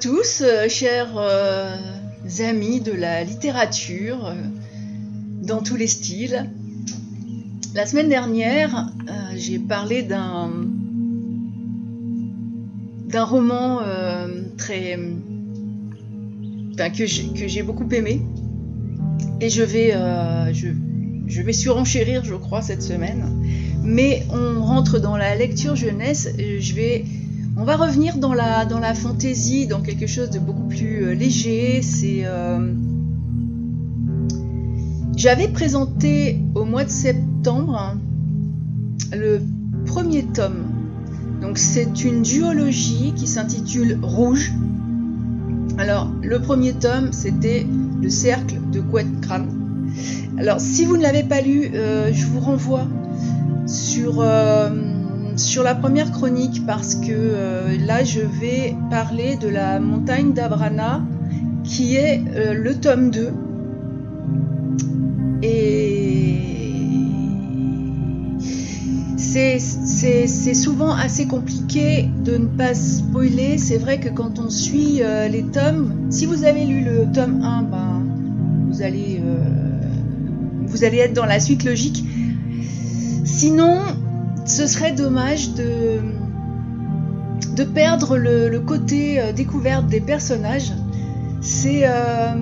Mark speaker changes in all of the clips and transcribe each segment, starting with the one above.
Speaker 1: Tous, euh, chers euh, amis de la littérature, euh, dans tous les styles. La semaine dernière, j'ai parlé d'un roman très que j'ai beaucoup aimé. Et je vais je vais surenchérir je crois cette semaine. Mais on rentre dans la lecture jeunesse. Je vais on va revenir dans la, dans la fantaisie, dans quelque chose de beaucoup plus euh, léger. C'est. Euh, j'avais présenté au mois de septembre le premier tome. Donc c'est une duologie qui s'intitule Rouge. Alors le premier tome c'était Le cercle de crâne. Alors si vous ne l'avez pas lu, euh, je vous renvoie sur sur la première chronique parce que euh, là je vais parler de la montagne d'Abrana qui est euh, le tome 2 et c'est souvent assez compliqué de ne pas spoiler. C'est vrai que quand on suit euh, les tomes, si vous avez lu le tome 1, ben, vous, allez, vous allez être dans la suite logique. Sinon, ce serait dommage de, de perdre le, côté euh, découverte des personnages. C'est euh,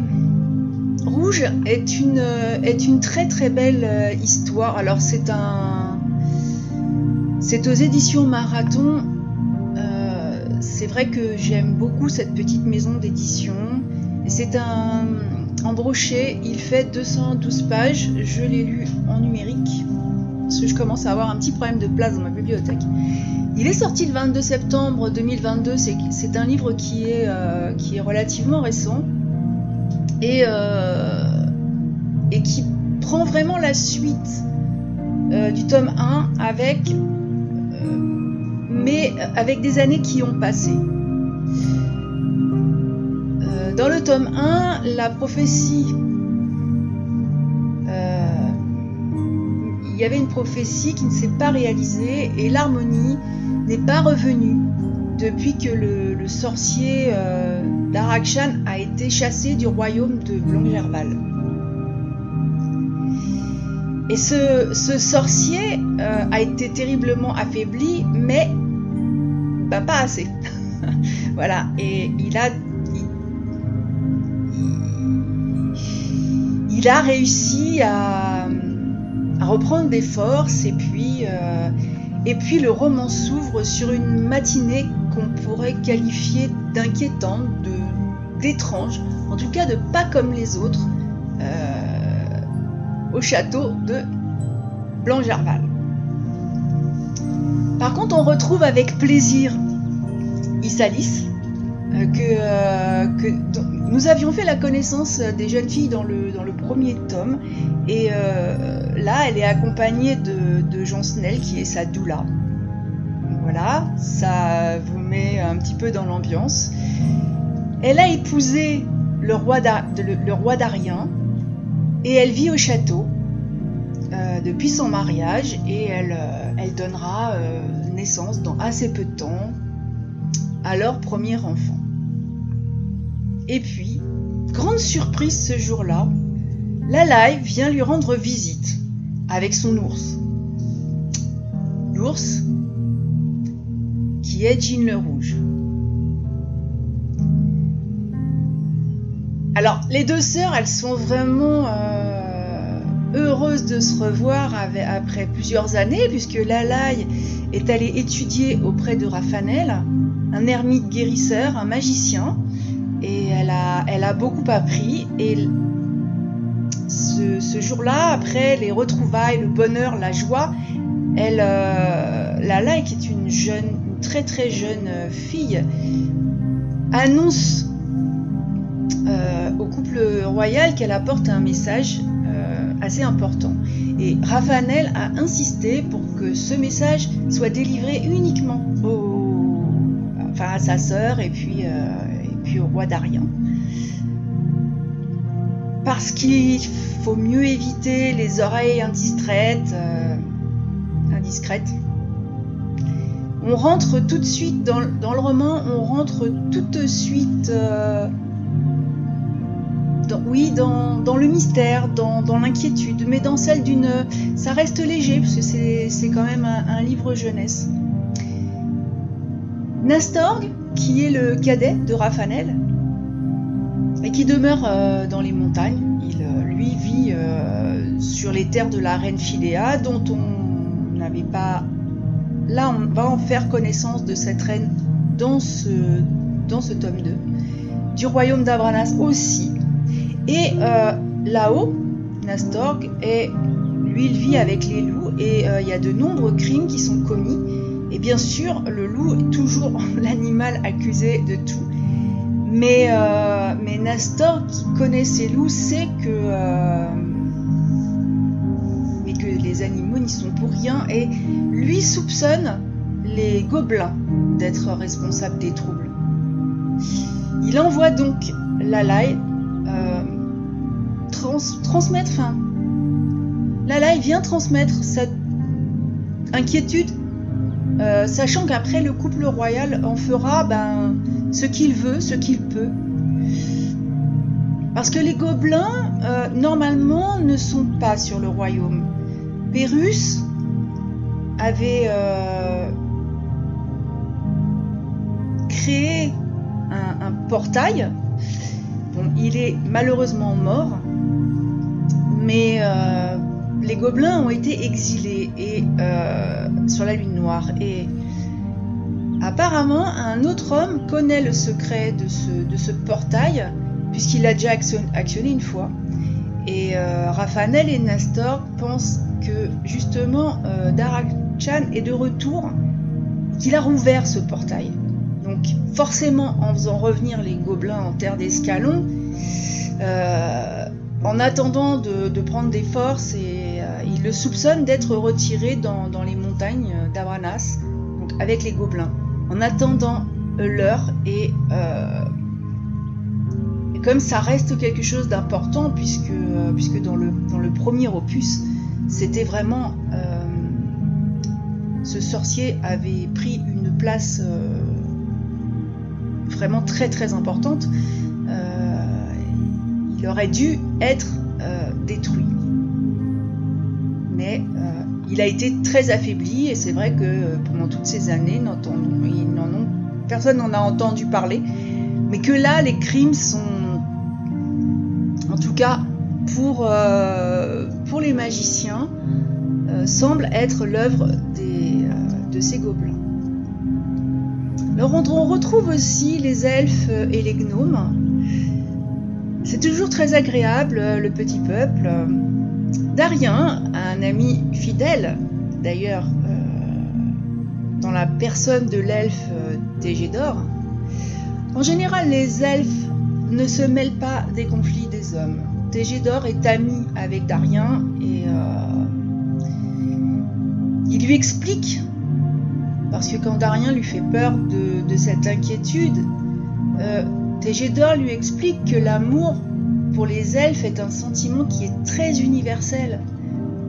Speaker 1: Rouge est une, est une très très belle euh, histoire. Alors c'est un c'est aux éditions Marathon. c'est vrai que j'aime beaucoup cette petite maison d'édition. C'est un en brochet, il fait 212 pages. Je l'ai lu en numérique parce que je commence à avoir un petit problème de place dans ma bibliothèque. Il est sorti le 22 septembre 2022, c'est un livre qui est, euh, qui est relativement récent et, euh, et qui prend vraiment la suite euh, du tome 1 avec, mais avec des années qui ont passé. dans le tome 1, la prophétie il y avait une prophétie qui ne s'est pas réalisée et l'harmonie n'est pas revenue depuis que le, sorcier euh, d'Arakshan a été chassé du royaume de Blanc-Gerval. Et ce, sorcier euh, a été terriblement affaibli, mais bah, pas assez. voilà, et il a, il a réussi à, à reprendre des forces et puis, euh, et puis le roman s'ouvre sur une matinée qu'on pourrait qualifier d'inquiétante, d'étrange, en tout cas de pas comme les autres, euh, au château de Blanc-Gerval. Par contre, on retrouve avec plaisir Issalis, euh, que, que nous avions fait la connaissance des jeunes filles dans le, dans le premier tome et là, elle est accompagnée de, de Jean Snell, qui est sa doula. Voilà, ça vous met un petit peu dans l'ambiance. Elle a épousé le roi d'Arien et elle vit au château euh, depuis son mariage et elle, euh, elle donnera naissance dans assez peu de temps à leur premier enfant. Et puis, grande surprise ce jour-là, la live vient lui rendre visite avec son ours. L'ours qui est Jean le Rouge. Alors, les deux sœurs, elles sont vraiment euh, heureuses de se revoir après plusieurs années, puisque Lalaï est allée étudier auprès de Raphanel, un ermite guérisseur, un magicien, et elle a, elle a beaucoup appris. Et ce, jour-là, après les retrouvailles, le bonheur, la joie, elle, euh, la qui est une jeune, une très très jeune euh, fille, annonce euh, au couple royal qu'elle apporte un message assez important. Et Raphanel a insisté pour que ce message soit délivré uniquement enfin, à sa sœur et puis, et puis au roi d'Arien parce qu'il faut mieux éviter les oreilles indiscrètes. Euh, indiscrètes. on rentre tout de suite dans, le roman, on rentre tout de suite, euh, dans, le mystère, dans, l'inquiétude, mais dans celle d'une, ça reste léger parce que c'est quand même un, livre jeunesse. Nastorg, qui est le cadet de Raphanel et qui demeure euh, dans les montagnes, il euh, lui vit sur les terres de la reine Phidéa, dont on n'avait pas Là, on va en faire connaissance de cette reine dans ce, tome 2. Du royaume d'Abranas aussi. Et euh, là-haut, Nastorg, est, lui, il vit avec les loups et euh, il y a de nombreux crimes qui sont commis. Et bien sûr, le loup est toujours l'animal accusé de tout. Mais, euh, mais Nastor, qui connaît ses loups, sait que les animaux n'y sont pour rien et lui soupçonne les gobelins d'être responsables des troubles. Il envoie donc Lalai euh, transmettre, enfin, vient transmettre cette inquiétude, euh, sachant qu'après le couple royal en fera ben, ce qu'il veut, ce qu'il peut. Parce que les gobelins, euh, normalement, ne sont pas sur le royaume. Pérus avait euh, créé un, portail. il est malheureusement mort, mais euh, les gobelins ont été exilés sur la Lune Noire. Et apparemment, un autre homme connaît le secret de ce, portail, puisqu'il l'a déjà actionné une fois. Et Raphaël et Nestor pensent que justement euh, est de retour, qu'il a rouvert ce portail. Donc forcément en faisant revenir les gobelins en terre d'escalon, euh, en attendant de, prendre des forces, et euh, il le soupçonne d'être retiré dans, les montagnes d'Abranas, avec les gobelins, en attendant l'heure et, comme ça reste quelque chose d'important puisque, puisque dans, le, dans le premier opus, c'était vraiment... Euh, ce sorcier avait pris une place euh, vraiment très très importante. Euh, il aurait dû être détruit. Il a été très affaibli et c'est vrai que pendant toutes ces années, personne n'en a entendu parler. Mais que là, les crimes sont, en tout cas, pour, euh, les magiciens euh, semble être l'œuvre euh, de ces gobelins. Alors on, retrouve aussi les elfes et les gnomes. C'est toujours très agréable, le petit peuple. Darien, un ami fidèle, d'ailleurs, dans la personne de l'elfe Tégédor. En général, les elfes ne se mêlent pas des conflits des hommes. Tégédor est ami avec Darien et euh, il lui explique, parce que quand Darien lui fait peur de, cette inquiétude, euh, Tégédor lui explique que l'amour pour les elfes est un sentiment qui est très universel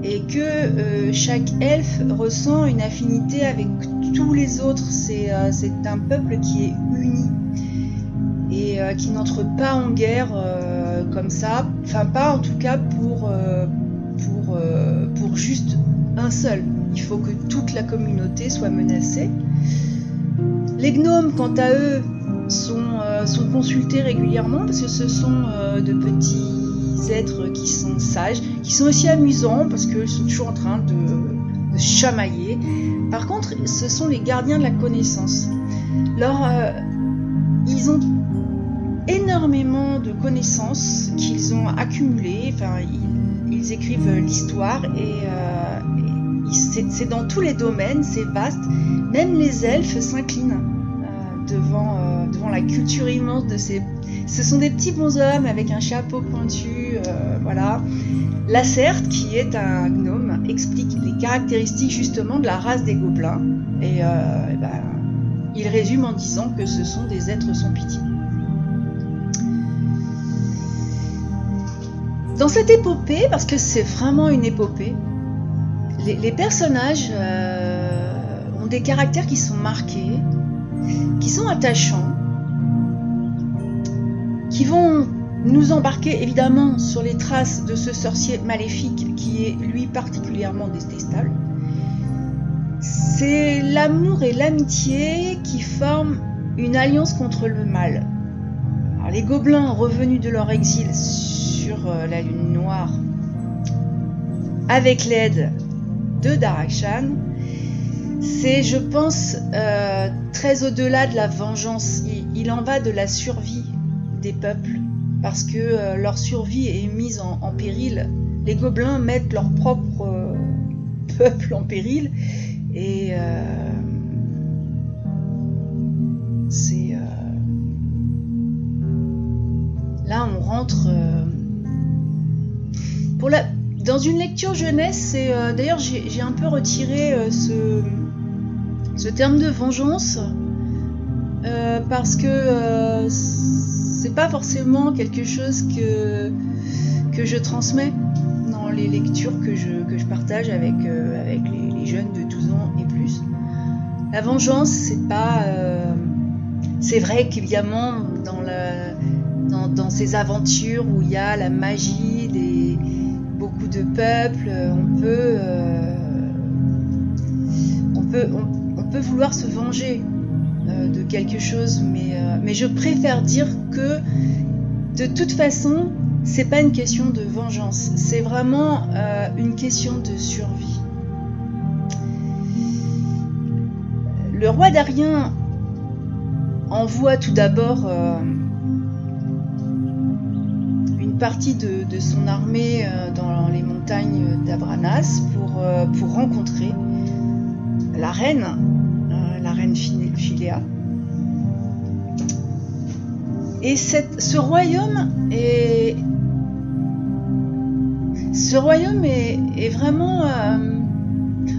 Speaker 1: et que euh, chaque elfe ressent une affinité avec tous les autres. C'est un peuple qui est uni et qui n'entre pas en guerre comme ça, enfin pas en tout cas pour, euh, pour, euh, pour juste un seul. Il faut que toute la communauté soit menacée. Les gnomes, quant à eux, sont, euh, sont consultés régulièrement parce que ce sont de petits êtres qui sont sages, qui sont aussi amusants parce qu'ils sont toujours en train de, chamailler. Par contre, ce sont les gardiens de la connaissance. Alors, ils ont énormément de connaissances qu'ils ont accumulées. Enfin, ils, écrivent l'histoire et, euh, c'est dans tous les domaines, c'est vaste. Même les elfes s'inclinent euh, devant, euh, devant la culture immense de ces. Ce sont des petits bonshommes avec un chapeau pointu, voilà. Lacerte, qui est un gnome, explique les caractéristiques justement de la race des gobelins et, ben, il résume en disant que ce sont des êtres sans pitié. Dans cette épopée, parce que c'est vraiment une épopée, les, personnages euh, ont des caractères qui sont marqués, qui sont attachants, qui vont nous embarquer évidemment sur les traces de ce sorcier maléfique qui est lui particulièrement détestable. C'est l'amour et l'amitié qui forment une alliance contre le mal. les gobelins revenus de leur exil sur euh, la lune noire avec l'aide de Darakshan, c'est, je pense, euh, très au-delà de la vengeance. Il, en va de la survie des peuples, parce que euh, leur survie est mise en, péril. Les gobelins mettent leur propre euh, peuple en péril, et c'est là on rentre dans une lecture jeunesse, d'ailleurs j'ai un peu retiré ce, terme de vengeance euh, parce que c'est pas forcément quelque chose que, que je transmets dans les lectures que je, que je partage avec, avec les, jeunes de 12 ans et plus. La vengeance, c'est pas. c'est vrai qu'évidemment, dans, dans, dans, ces aventures où il y a la magie des, de peuple, on peut, euh, on peut, on, peut vouloir se venger euh, de quelque chose, mais, euh, mais je préfère dire que de toute façon, c'est pas une question de vengeance, c'est vraiment une question de survie. Le roi d'Arien envoie tout d'abord partie de, son armée euh, dans les montagnes d'Abranas pour, euh, rencontrer la reine, euh, reine Philéa. Et cette, ce royaume est, ce royaume est, vraiment,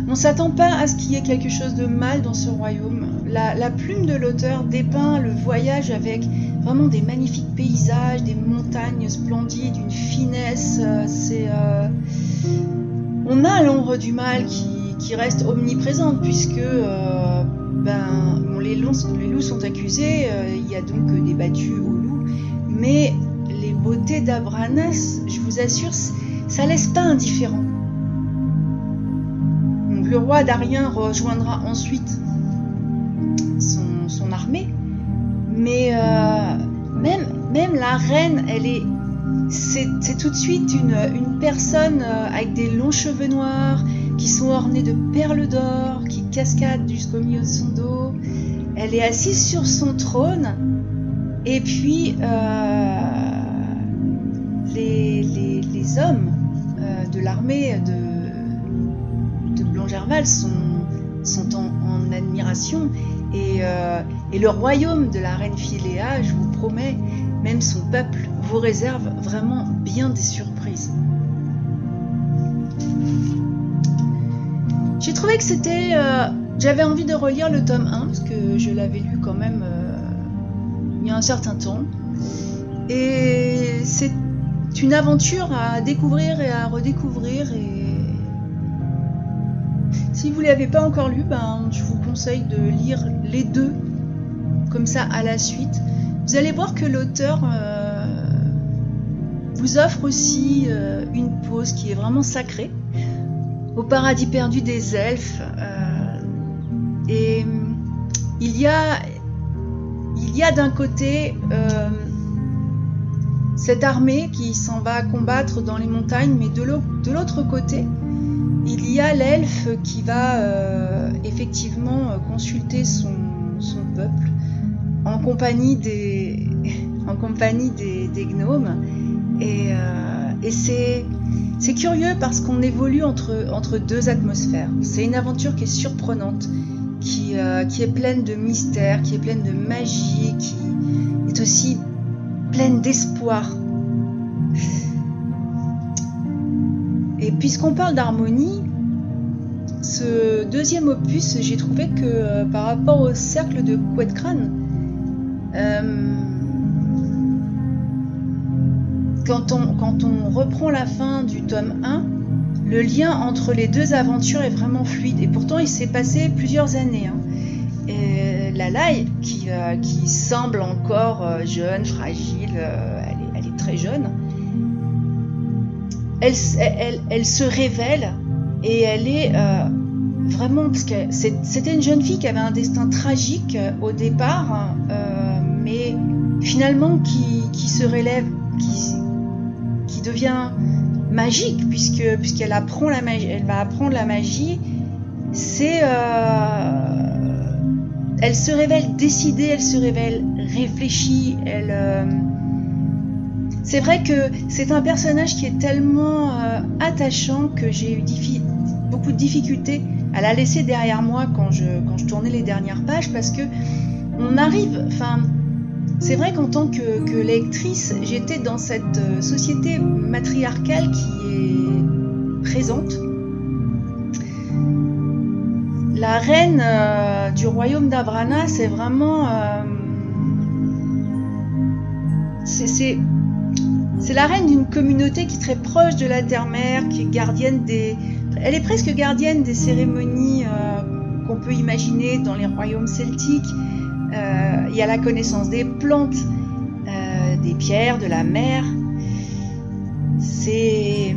Speaker 1: on s'attend pas à ce qu'il y ait quelque chose de mal dans ce royaume. La, la plume de l'auteur dépeint le voyage avec vraiment des magnifiques paysages, des montagnes splendides, une finesse. Euh, c'est, euh, on a l'ombre du mal qui, reste omniprésente puisque euh, ben, les, loups, sont accusés, il y a donc des battus aux loups, mais les beautés d'Abranas, je vous assure, ça laisse pas indifférent. le roi d'Arien rejoindra ensuite son armée mais euh, même, la reine, elle est. C'est tout de suite une, personne euh, avec des longs cheveux noirs qui sont ornés de perles d'or, cascadent jusqu'au milieu de son dos. Elle est assise sur son trône. Et puis, euh, les, hommes de l'armée de, de Blanc-Gerval sont, en, admiration. Et, et le royaume de la reine Philéa, je vous promets, même son peuple vous réserve vraiment bien des surprises. Que c'était... Euh, j'avais envie de relire le tome 1, parce que je l'avais lu quand même euh, il y a un certain temps. Et c'est une aventure à découvrir et à redécouvrir. Et si vous ne l'avez pas encore lu, ben, je vous conseille de lire les deux comme ça à la suite, vous allez voir que l'auteur euh, vous offre aussi une pause qui est vraiment sacrée au paradis perdu des elfes. Euh, et il y a, il y a d'un côté cette armée qui s'en va combattre dans les montagnes, mais de l'autre côté, il y a l'elfe qui va effectivement consulter son, peuple en compagnie des, en compagnie des, gnomes. Et, euh, et c'est, c'est curieux parce qu'on évolue entre, deux atmosphères. C'est une aventure qui est surprenante, qui, euh, est pleine de mystère, qui est pleine de magie, qui est aussi pleine d'espoir. Et puisqu'on parle d'harmonie, ce deuxième opus, j'ai trouvé que euh, par rapport au cercle de euh, quand, on, reprend la fin du tome 1, le lien entre les deux aventures est vraiment fluide. Et pourtant, il s'est passé plusieurs années. Hein. Et euh, qui semble encore euh, jeune, fragile, euh, elle, est, très jeune, elle, elle, se révèle et elle est vraiment parce que c'était une jeune fille qui avait un destin tragique au départ, mais finalement qui, qui se relève, qui, qui devient magique puisque puisqu'elle apprend la magie, elle va apprendre la magie. C'est euh, elle se révèle décidée, elle se révèle réfléchie, elle euh, c'est vrai que c'est un personnage qui est tellement euh, attachant que j'ai eu beaucoup de difficultés à la laisser derrière moi quand je, quand je tournais les dernières pages parce que on arrive, enfin, c'est vrai qu'en tant que, lectrice, j'étais dans cette euh, société matriarcale qui est présente. La reine euh, du royaume d'Abrana, c'est vraiment... Euh, c'est la reine d'une communauté qui est très proche de la terre-mère, qui est gardienne des... Elle est presque gardienne des cérémonies qu'on peut imaginer dans les royaumes celtiques. Euh, il y a la connaissance des plantes, euh, des pierres, de la mer. C'est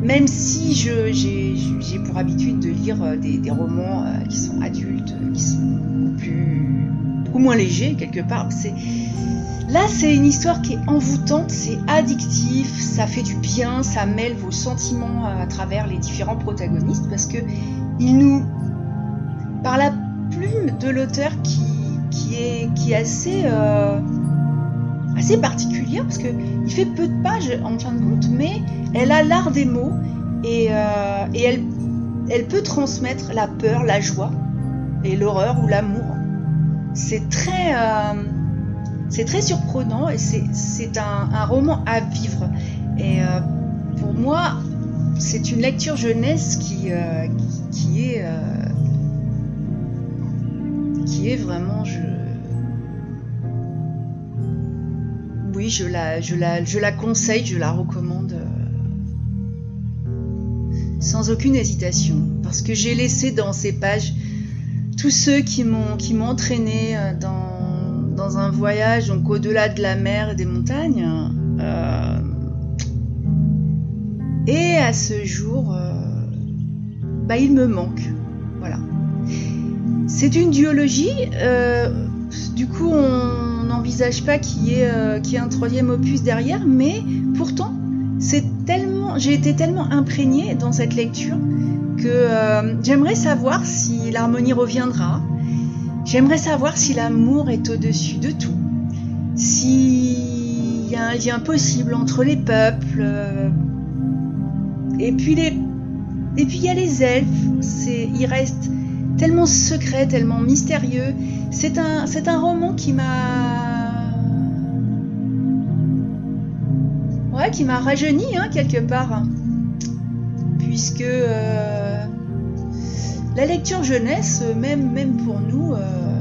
Speaker 1: même si j'ai pour habitude de lire euh, des, romans qui sont adultes, qui sont beaucoup, plus, beaucoup moins légers quelque part, là c'est une histoire qui est envoûtante, c'est addictif, ça fait du bien, ça mêle vos sentiments à travers les différents protagonistes parce que il nous, par la de l'auteur qui, qui, est, qui assez, euh, assez particulière parce qu'il fait peu de pages en fin de compte, mais elle a l'art des mots et, euh, et elle, elle peut transmettre la peur, la joie et l'horreur ou l'amour. C'est très, euh, c'est très surprenant et c'est un, un, roman à vivre. Et pour moi, c'est une lecture jeunesse qui, qui est est vraiment. Oui, je la, conseille, je la recommande euh, sans aucune hésitation, parce que j'ai laissé dans ces pages tous ceux qui m'ont qui entraîné euh, dans, dans, un voyage donc au-delà de la mer et des montagnes. Euh, et à ce jour, bah, il me manque. C'est une duologie. Euh, du coup, on n'envisage pas qu'il y, ait, euh, un troisième opus derrière, mais pourtant, tellement, j'ai été tellement imprégnée dans cette lecture que euh, j'aimerais savoir si l'harmonie reviendra. J'aimerais savoir si l'amour est au-dessus de tout, s'il y a un lien possible entre les peuples. et puis les, et puis il y a les elfes. Il reste tellement secret, tellement mystérieux. C'est un, roman qui m'a. Qui m'a rajeuni, hein, quelque part. Puisque euh, la lecture jeunesse, même, pour nous, euh,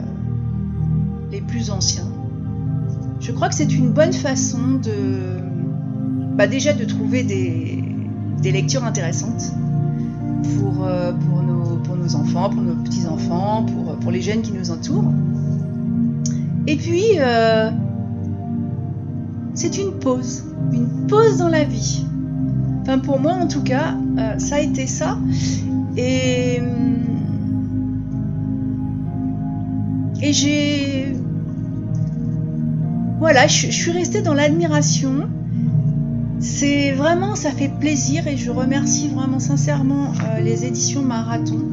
Speaker 1: les plus anciens, je crois que c'est une bonne façon de. Bah déjà de trouver des, lectures intéressantes pour, euh, nos enfants, pour nos petits-enfants, pour, pour les jeunes qui nous entourent. Et puis, euh, c'est une pause, une pause dans la vie. Enfin, pour moi, en tout cas, euh, ça a été ça. Et, et j'ai. Voilà, je, suis restée dans l'admiration c'est vraiment, ça fait plaisir et je remercie vraiment sincèrement euh, les éditions Marathon euh,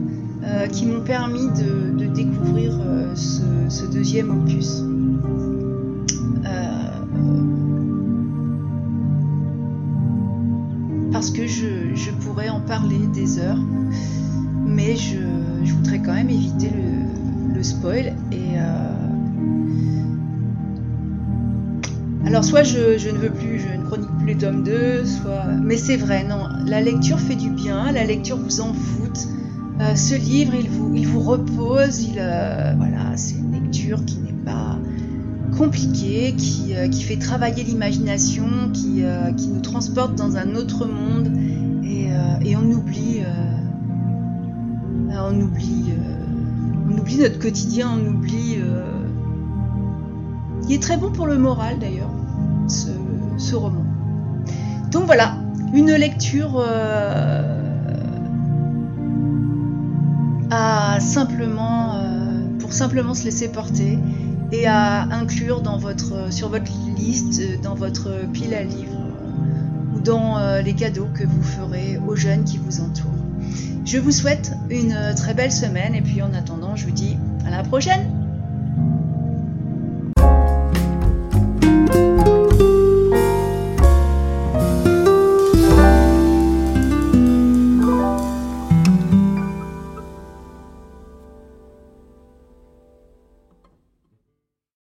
Speaker 1: qui m'ont permis de, découvrir euh, ce, deuxième opus. parce que je, pourrais en parler des heures, mais je, voudrais quand même éviter le, spoil et alors soit je, je, ne veux plus, je ne chronique plus les tomes 2, soit... Mais c'est vrai, non, la lecture fait du bien, la lecture vous en fout. Euh, ce livre, il vous, repose, euh, voilà, c'est une lecture qui n'est pas compliquée, qui, euh, fait travailler l'imagination, qui, nous transporte dans un autre monde Et, on oublie, on oublie, notre quotidien, on oublie. il est très bon pour le moral d'ailleurs, ce roman. Donc voilà, une lecture à simplement, euh, pour simplement se laisser porter et à inclure votre, sur votre liste, dans votre pile à livres ou dans euh, les cadeaux que vous ferez aux jeunes qui vous entourent. Je vous souhaite une très belle semaine et puis en attendant, je vous dis à la prochaine